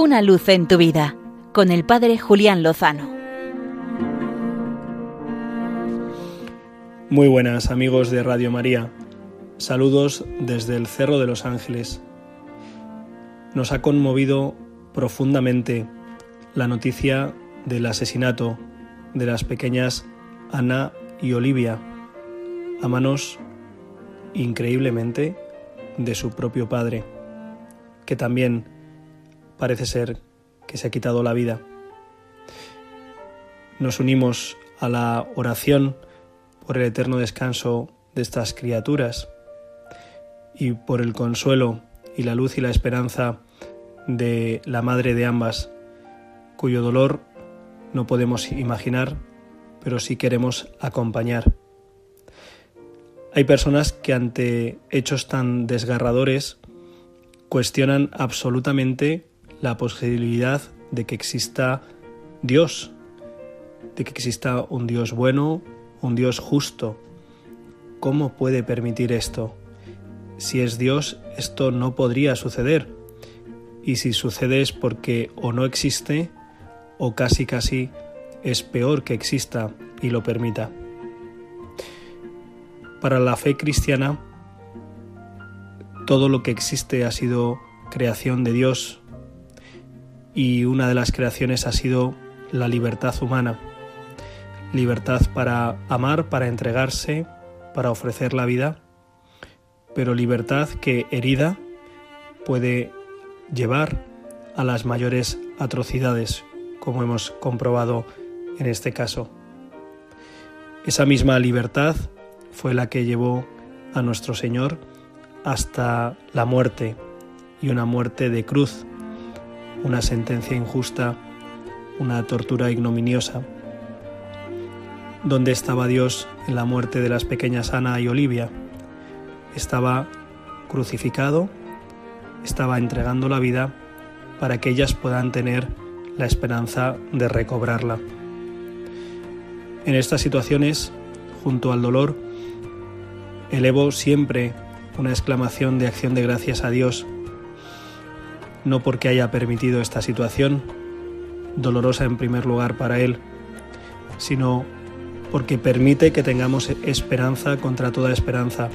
Una luz en tu vida con el Padre Julián Lozano. Muy buenas amigos de Radio María. Saludos desde el Cerro de los Ángeles. Nos ha conmovido profundamente la noticia del asesinato de las pequeñas Ana y Olivia a manos increíblemente de su propio padre, que también parece ser que se ha quitado la vida. Nos unimos a la oración por el eterno descanso de estas criaturas y por el consuelo y la luz y la esperanza de la madre de ambas, cuyo dolor no podemos imaginar, pero sí queremos acompañar. Hay personas que ante hechos tan desgarradores cuestionan absolutamente la posibilidad de que exista Dios, de que exista un Dios bueno, un Dios justo. ¿Cómo puede permitir esto? Si es Dios, esto no podría suceder. Y si sucede es porque o no existe o casi casi es peor que exista y lo permita. Para la fe cristiana, todo lo que existe ha sido creación de Dios, y una de las creaciones ha sido la libertad humana. Libertad para amar, para entregarse, para ofrecer la vida, pero libertad que herida puede llevar a las mayores atrocidades, como hemos comprobado en este caso. Esa misma libertad fue la que llevó a nuestro Señor hasta la muerte y una muerte de cruz, una sentencia injusta, una tortura ignominiosa. ¿Dónde estaba Dios en la muerte de las pequeñas Ana y Olivia? Estaba crucificado, estaba entregando la vida para que ellas puedan tener la esperanza de recobrarla. En estas situaciones, junto al dolor, elevo siempre una exclamación de acción de gracias a Dios no porque haya permitido esta situación, dolorosa en primer lugar para Él, sino porque permite que tengamos esperanza contra toda esperanza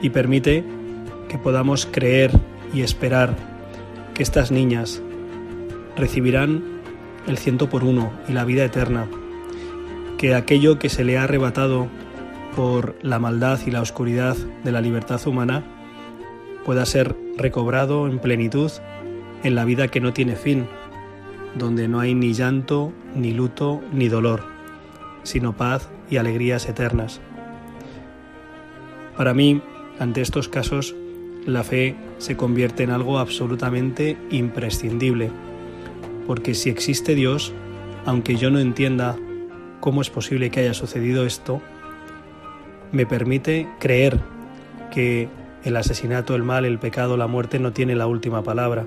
y permite que podamos creer y esperar que estas niñas recibirán el ciento por uno y la vida eterna, que aquello que se le ha arrebatado por la maldad y la oscuridad de la libertad humana pueda ser recobrado en plenitud en la vida que no tiene fin, donde no hay ni llanto, ni luto, ni dolor, sino paz y alegrías eternas. Para mí, ante estos casos, la fe se convierte en algo absolutamente imprescindible, porque si existe Dios, aunque yo no entienda cómo es posible que haya sucedido esto, me permite creer que el asesinato, el mal, el pecado, la muerte no tiene la última palabra.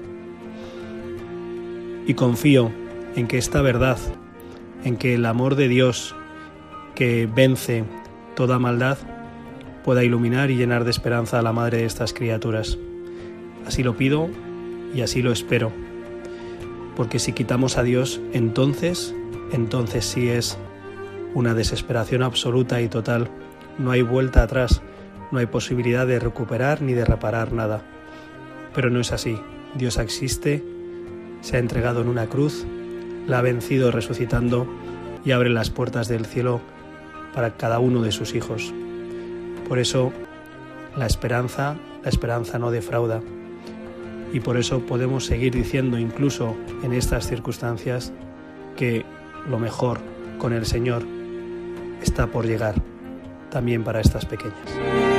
Y confío en que esta verdad, en que el amor de Dios que vence toda maldad, pueda iluminar y llenar de esperanza a la madre de estas criaturas. Así lo pido y así lo espero. Porque si quitamos a Dios, entonces, entonces sí es una desesperación absoluta y total. No hay vuelta atrás no hay posibilidad de recuperar ni de reparar nada. Pero no es así. Dios existe, se ha entregado en una cruz, la ha vencido resucitando y abre las puertas del cielo para cada uno de sus hijos. Por eso la esperanza, la esperanza no defrauda. Y por eso podemos seguir diciendo incluso en estas circunstancias que lo mejor con el Señor está por llegar también para estas pequeñas.